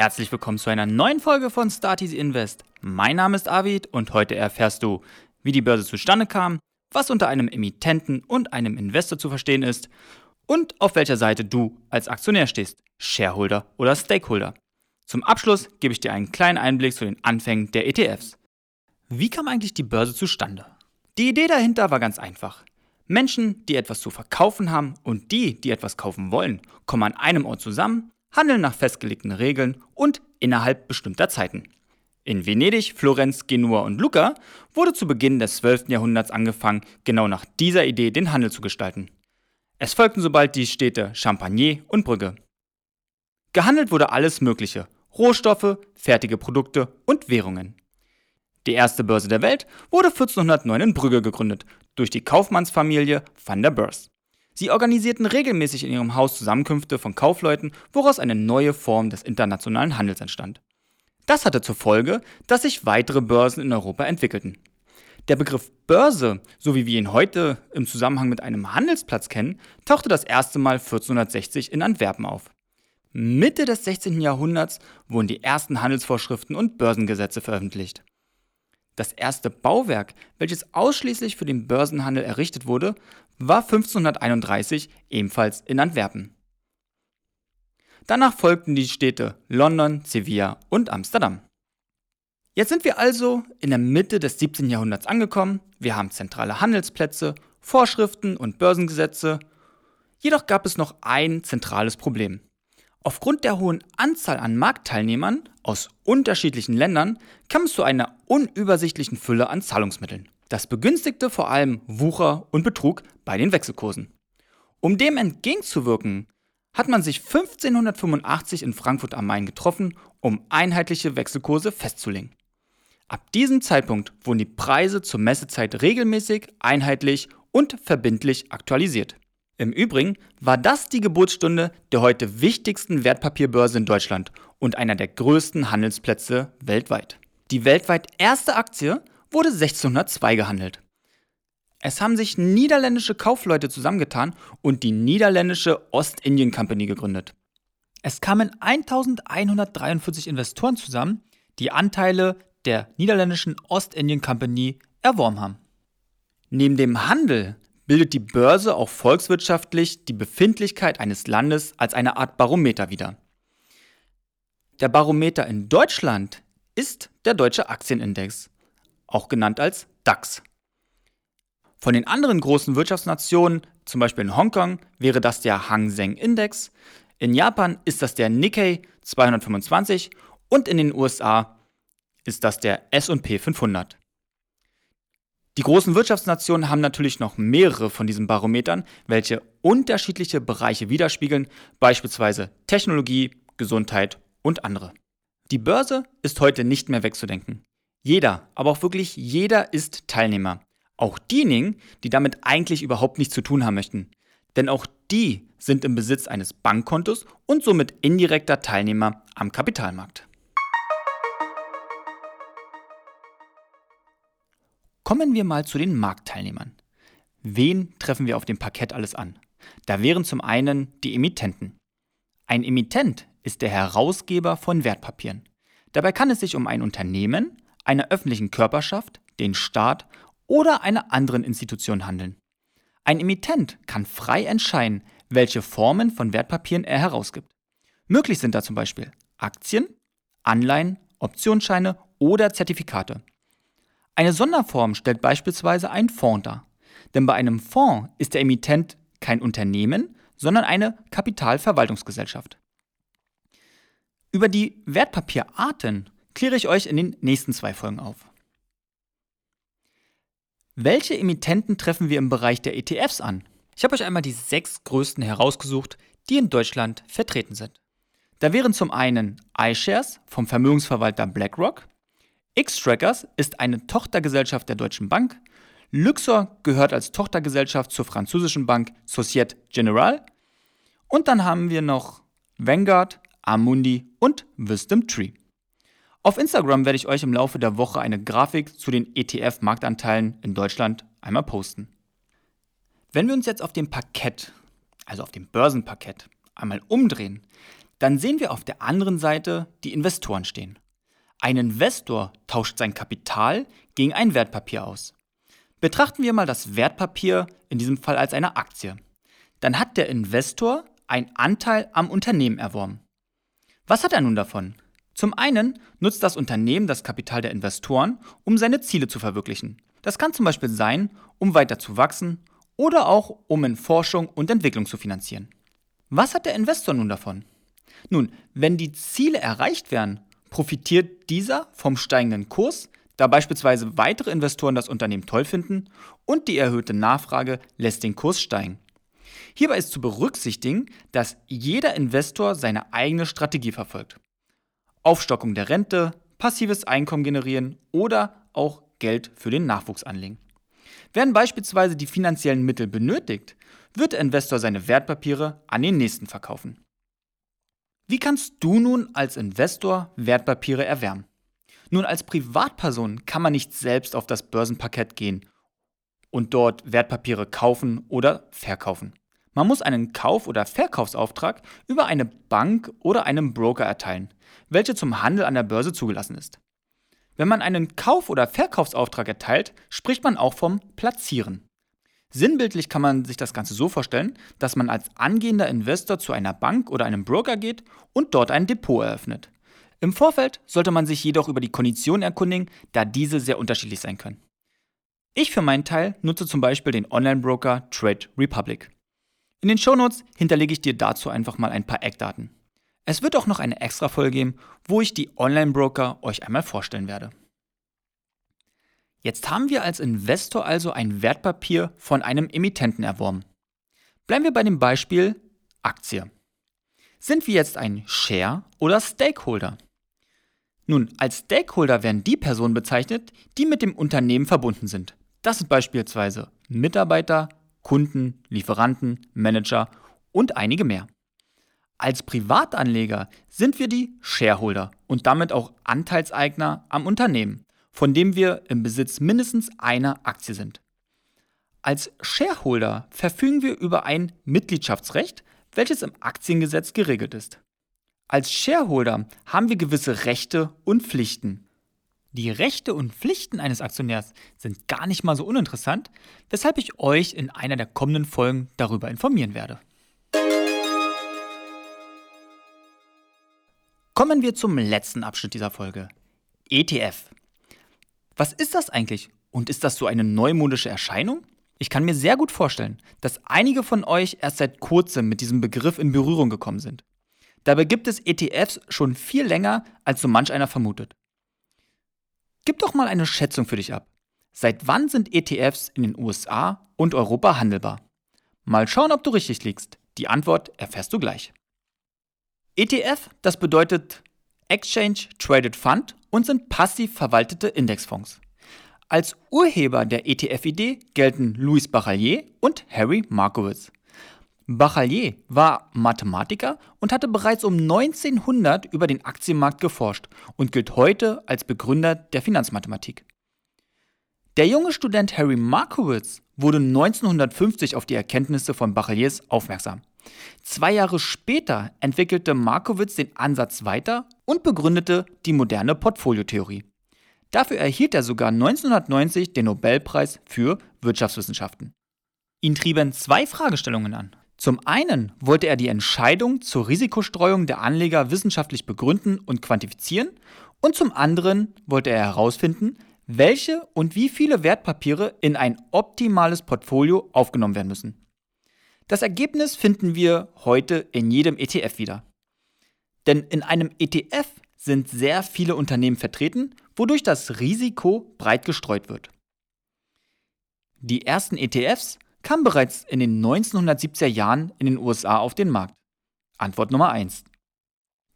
Herzlich willkommen zu einer neuen Folge von Start Easy Invest. Mein Name ist Avid und heute erfährst du, wie die Börse zustande kam, was unter einem Emittenten und einem Investor zu verstehen ist und auf welcher Seite du als Aktionär stehst, Shareholder oder Stakeholder. Zum Abschluss gebe ich dir einen kleinen Einblick zu den Anfängen der ETFs. Wie kam eigentlich die Börse zustande? Die Idee dahinter war ganz einfach. Menschen, die etwas zu verkaufen haben und die, die etwas kaufen wollen, kommen an einem Ort zusammen, handeln nach festgelegten Regeln und innerhalb bestimmter Zeiten. In Venedig, Florenz, Genua und Lucca wurde zu Beginn des 12. Jahrhunderts angefangen, genau nach dieser Idee den Handel zu gestalten. Es folgten sobald die Städte Champagne und Brügge. Gehandelt wurde alles Mögliche: Rohstoffe, fertige Produkte und Währungen. Die erste Börse der Welt wurde 1409 in Brügge gegründet durch die Kaufmannsfamilie van der Beurs. Sie organisierten regelmäßig in ihrem Haus Zusammenkünfte von Kaufleuten, woraus eine neue Form des internationalen Handels entstand. Das hatte zur Folge, dass sich weitere Börsen in Europa entwickelten. Der Begriff Börse, so wie wir ihn heute im Zusammenhang mit einem Handelsplatz kennen, tauchte das erste Mal 1460 in Antwerpen auf. Mitte des 16. Jahrhunderts wurden die ersten Handelsvorschriften und Börsengesetze veröffentlicht. Das erste Bauwerk, welches ausschließlich für den Börsenhandel errichtet wurde, war 1531 ebenfalls in Antwerpen. Danach folgten die Städte London, Sevilla und Amsterdam. Jetzt sind wir also in der Mitte des 17. Jahrhunderts angekommen. Wir haben zentrale Handelsplätze, Vorschriften und Börsengesetze. Jedoch gab es noch ein zentrales Problem. Aufgrund der hohen Anzahl an Marktteilnehmern aus unterschiedlichen Ländern kam es zu einer unübersichtlichen Fülle an Zahlungsmitteln. Das begünstigte vor allem Wucher und Betrug bei den Wechselkursen. Um dem entgegenzuwirken, hat man sich 1585 in Frankfurt am Main getroffen, um einheitliche Wechselkurse festzulegen. Ab diesem Zeitpunkt wurden die Preise zur Messezeit regelmäßig, einheitlich und verbindlich aktualisiert. Im Übrigen war das die Geburtsstunde der heute wichtigsten Wertpapierbörse in Deutschland und einer der größten Handelsplätze weltweit. Die weltweit erste Aktie wurde 1602 gehandelt. Es haben sich niederländische Kaufleute zusammengetan und die niederländische Ostindien Company gegründet. Es kamen 1143 Investoren zusammen, die Anteile der niederländischen Ostindien Company erworben haben. Neben dem Handel bildet die Börse auch volkswirtschaftlich die Befindlichkeit eines Landes als eine Art Barometer wider. Der Barometer in Deutschland ist der Deutsche Aktienindex, auch genannt als DAX. Von den anderen großen Wirtschaftsnationen, zum Beispiel in Hongkong, wäre das der Hang Seng Index, in Japan ist das der Nikkei 225 und in den USA ist das der SP 500. Die großen Wirtschaftsnationen haben natürlich noch mehrere von diesen Barometern, welche unterschiedliche Bereiche widerspiegeln, beispielsweise Technologie, Gesundheit und andere. Die Börse ist heute nicht mehr wegzudenken. Jeder, aber auch wirklich jeder ist Teilnehmer. Auch diejenigen, die damit eigentlich überhaupt nichts zu tun haben möchten. Denn auch die sind im Besitz eines Bankkontos und somit indirekter Teilnehmer am Kapitalmarkt. Kommen wir mal zu den Marktteilnehmern. Wen treffen wir auf dem Parkett alles an? Da wären zum einen die Emittenten. Ein Emittent ist der Herausgeber von Wertpapieren. Dabei kann es sich um ein Unternehmen, einer öffentlichen Körperschaft, den Staat oder einer anderen Institution handeln. Ein Emittent kann frei entscheiden, welche Formen von Wertpapieren er herausgibt. Möglich sind da zum Beispiel Aktien, Anleihen, Optionsscheine oder Zertifikate. Eine Sonderform stellt beispielsweise ein Fonds dar. Denn bei einem Fonds ist der Emittent kein Unternehmen, sondern eine Kapitalverwaltungsgesellschaft. Über die Wertpapierarten kläre ich euch in den nächsten zwei Folgen auf. Welche Emittenten treffen wir im Bereich der ETFs an? Ich habe euch einmal die sechs größten herausgesucht, die in Deutschland vertreten sind. Da wären zum einen iShares vom Vermögensverwalter BlackRock, X-Trackers ist eine Tochtergesellschaft der Deutschen Bank. Luxor gehört als Tochtergesellschaft zur französischen Bank Societe Generale. Und dann haben wir noch Vanguard, Amundi und Wisdom Tree. Auf Instagram werde ich euch im Laufe der Woche eine Grafik zu den ETF-Marktanteilen in Deutschland einmal posten. Wenn wir uns jetzt auf dem Parkett, also auf dem Börsenparkett, einmal umdrehen, dann sehen wir auf der anderen Seite die Investoren stehen. Ein Investor tauscht sein Kapital gegen ein Wertpapier aus. Betrachten wir mal das Wertpapier in diesem Fall als eine Aktie. Dann hat der Investor einen Anteil am Unternehmen erworben. Was hat er nun davon? Zum einen nutzt das Unternehmen das Kapital der Investoren, um seine Ziele zu verwirklichen. Das kann zum Beispiel sein, um weiter zu wachsen oder auch um in Forschung und Entwicklung zu finanzieren. Was hat der Investor nun davon? Nun, wenn die Ziele erreicht werden, profitiert dieser vom steigenden Kurs, da beispielsweise weitere Investoren das Unternehmen toll finden und die erhöhte Nachfrage lässt den Kurs steigen. Hierbei ist zu berücksichtigen, dass jeder Investor seine eigene Strategie verfolgt. Aufstockung der Rente, passives Einkommen generieren oder auch Geld für den Nachwuchs anlegen. Werden beispielsweise die finanziellen Mittel benötigt, wird der Investor seine Wertpapiere an den nächsten verkaufen. Wie kannst du nun als Investor Wertpapiere erwärmen? Nun, als Privatperson kann man nicht selbst auf das Börsenparkett gehen und dort Wertpapiere kaufen oder verkaufen. Man muss einen Kauf- oder Verkaufsauftrag über eine Bank oder einen Broker erteilen, welche zum Handel an der Börse zugelassen ist. Wenn man einen Kauf- oder Verkaufsauftrag erteilt, spricht man auch vom Platzieren. Sinnbildlich kann man sich das Ganze so vorstellen, dass man als angehender Investor zu einer Bank oder einem Broker geht und dort ein Depot eröffnet. Im Vorfeld sollte man sich jedoch über die Konditionen erkundigen, da diese sehr unterschiedlich sein können. Ich für meinen Teil nutze zum Beispiel den Online-Broker Trade Republic. In den Shownotes hinterlege ich dir dazu einfach mal ein paar Eckdaten. Es wird auch noch eine extra Folge geben, wo ich die Online-Broker euch einmal vorstellen werde. Jetzt haben wir als Investor also ein Wertpapier von einem Emittenten erworben. Bleiben wir bei dem Beispiel Aktie. Sind wir jetzt ein Share oder Stakeholder? Nun, als Stakeholder werden die Personen bezeichnet, die mit dem Unternehmen verbunden sind. Das sind beispielsweise Mitarbeiter, Kunden, Lieferanten, Manager und einige mehr. Als Privatanleger sind wir die Shareholder und damit auch Anteilseigner am Unternehmen von dem wir im Besitz mindestens einer Aktie sind. Als Shareholder verfügen wir über ein Mitgliedschaftsrecht, welches im Aktiengesetz geregelt ist. Als Shareholder haben wir gewisse Rechte und Pflichten. Die Rechte und Pflichten eines Aktionärs sind gar nicht mal so uninteressant, weshalb ich euch in einer der kommenden Folgen darüber informieren werde. Kommen wir zum letzten Abschnitt dieser Folge. ETF. Was ist das eigentlich? Und ist das so eine neumodische Erscheinung? Ich kann mir sehr gut vorstellen, dass einige von euch erst seit kurzem mit diesem Begriff in Berührung gekommen sind. Dabei gibt es ETFs schon viel länger, als so manch einer vermutet. Gib doch mal eine Schätzung für dich ab. Seit wann sind ETFs in den USA und Europa handelbar? Mal schauen, ob du richtig liegst. Die Antwort erfährst du gleich. ETF, das bedeutet Exchange Traded Fund und sind passiv verwaltete Indexfonds. Als Urheber der ETF-Idee gelten Louis Bachalier und Harry Markowitz. Bachalier war Mathematiker und hatte bereits um 1900 über den Aktienmarkt geforscht und gilt heute als Begründer der Finanzmathematik. Der junge Student Harry Markowitz wurde 1950 auf die Erkenntnisse von Bachaliers aufmerksam. Zwei Jahre später entwickelte Markowitz den Ansatz weiter und begründete die moderne Portfoliotheorie. Dafür erhielt er sogar 1990 den Nobelpreis für Wirtschaftswissenschaften. Ihn trieben zwei Fragestellungen an. Zum einen wollte er die Entscheidung zur Risikostreuung der Anleger wissenschaftlich begründen und quantifizieren und zum anderen wollte er herausfinden, welche und wie viele Wertpapiere in ein optimales Portfolio aufgenommen werden müssen. Das Ergebnis finden wir heute in jedem ETF wieder. Denn in einem ETF sind sehr viele Unternehmen vertreten, wodurch das Risiko breit gestreut wird. Die ersten ETFs kamen bereits in den 1970er Jahren in den USA auf den Markt. Antwort Nummer 1.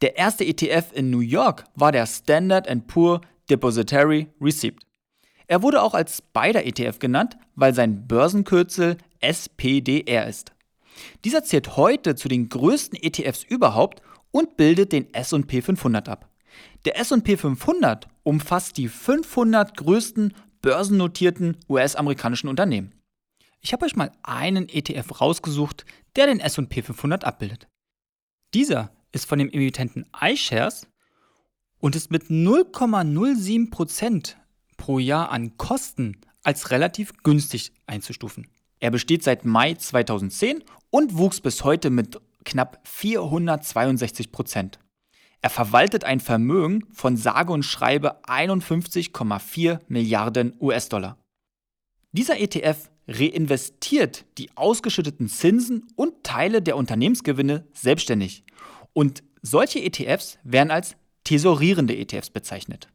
Der erste ETF in New York war der Standard Poor Depository Receipt. Er wurde auch als Spider-ETF genannt, weil sein Börsenkürzel SPDR ist. Dieser zählt heute zu den größten ETFs überhaupt und bildet den SP 500 ab. Der SP 500 umfasst die 500 größten börsennotierten US-amerikanischen Unternehmen. Ich habe euch mal einen ETF rausgesucht, der den SP 500 abbildet. Dieser ist von dem Emittenten iShares und ist mit 0,07% pro Jahr an Kosten als relativ günstig einzustufen. Er besteht seit Mai 2010 und wuchs bis heute mit knapp 462 Prozent. Er verwaltet ein Vermögen von sage und schreibe 51,4 Milliarden US-Dollar. Dieser ETF reinvestiert die ausgeschütteten Zinsen und Teile der Unternehmensgewinne selbstständig. Und solche ETFs werden als tesorierende ETFs bezeichnet.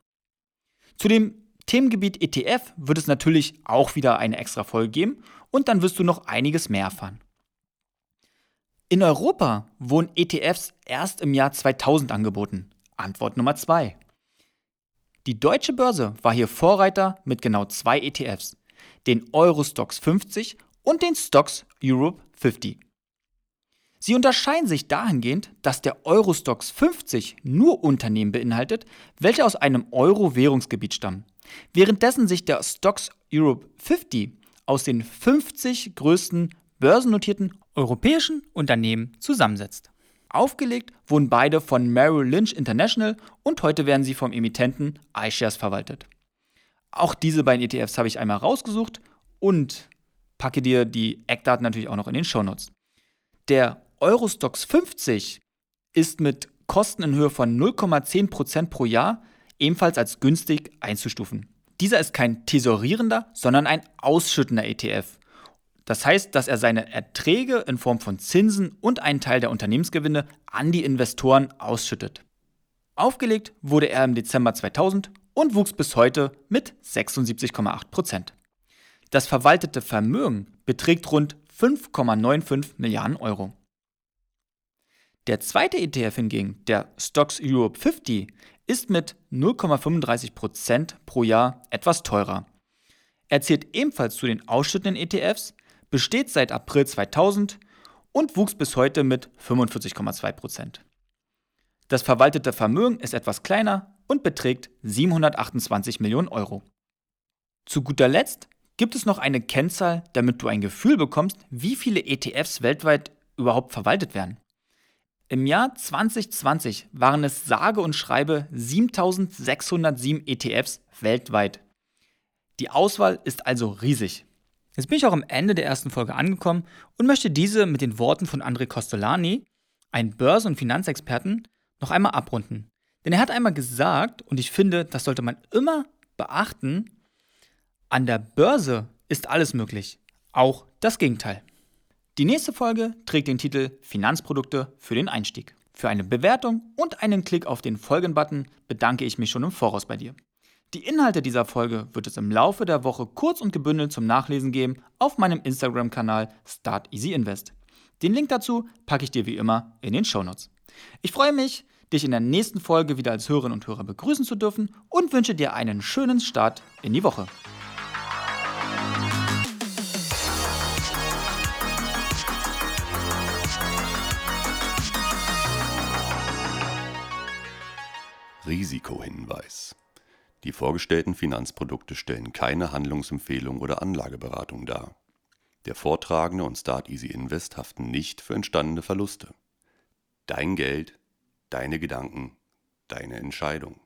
Zu dem Themengebiet ETF wird es natürlich auch wieder eine extra Folge geben und dann wirst du noch einiges mehr erfahren. In Europa wurden ETFs erst im Jahr 2000 angeboten. Antwort Nummer 2. Die deutsche Börse war hier Vorreiter mit genau zwei ETFs, den Eurostox 50 und den Stocks Europe 50. Sie unterscheiden sich dahingehend, dass der Eurostox 50 nur Unternehmen beinhaltet, welche aus einem Euro-Währungsgebiet stammen, währenddessen sich der Stocks Europe 50 aus den 50 größten börsennotierten europäischen Unternehmen zusammensetzt. Aufgelegt wurden beide von Merrill Lynch International und heute werden sie vom Emittenten iShares verwaltet. Auch diese beiden ETFs habe ich einmal rausgesucht und packe dir die Eckdaten natürlich auch noch in den Shownotes. Der Eurostox 50 ist mit Kosten in Höhe von 0,10% pro Jahr ebenfalls als günstig einzustufen. Dieser ist kein tesorierender, sondern ein ausschüttender ETF. Das heißt, dass er seine Erträge in Form von Zinsen und einen Teil der Unternehmensgewinne an die Investoren ausschüttet. Aufgelegt wurde er im Dezember 2000 und wuchs bis heute mit 76,8%. Das verwaltete Vermögen beträgt rund 5,95 Milliarden Euro. Der zweite ETF hingegen, der Stocks Europe 50, ist mit 0,35% pro Jahr etwas teurer. Er zählt ebenfalls zu den ausschüttenden ETFs, besteht seit April 2000 und wuchs bis heute mit 45,2%. Das verwaltete Vermögen ist etwas kleiner und beträgt 728 Millionen Euro. Zu guter Letzt gibt es noch eine Kennzahl, damit du ein Gefühl bekommst, wie viele ETFs weltweit überhaupt verwaltet werden. Im Jahr 2020 waren es sage und schreibe 7607 ETFs weltweit. Die Auswahl ist also riesig. Jetzt bin ich auch am Ende der ersten Folge angekommen und möchte diese mit den Worten von André Costolani, einem Börse- und Finanzexperten, noch einmal abrunden. Denn er hat einmal gesagt, und ich finde, das sollte man immer beachten, an der Börse ist alles möglich, auch das Gegenteil. Die nächste Folge trägt den Titel Finanzprodukte für den Einstieg. Für eine Bewertung und einen Klick auf den Folgen-Button bedanke ich mich schon im Voraus bei dir. Die Inhalte dieser Folge wird es im Laufe der Woche kurz und gebündelt zum Nachlesen geben auf meinem Instagram-Kanal Start Easy Invest. Den Link dazu packe ich dir wie immer in den Shownotes. Ich freue mich, dich in der nächsten Folge wieder als Hörerin und Hörer begrüßen zu dürfen und wünsche dir einen schönen Start in die Woche. Risikohinweis. Die vorgestellten Finanzprodukte stellen keine Handlungsempfehlung oder Anlageberatung dar. Der Vortragende und Start Easy Invest haften nicht für entstandene Verluste. Dein Geld, deine Gedanken, deine Entscheidung.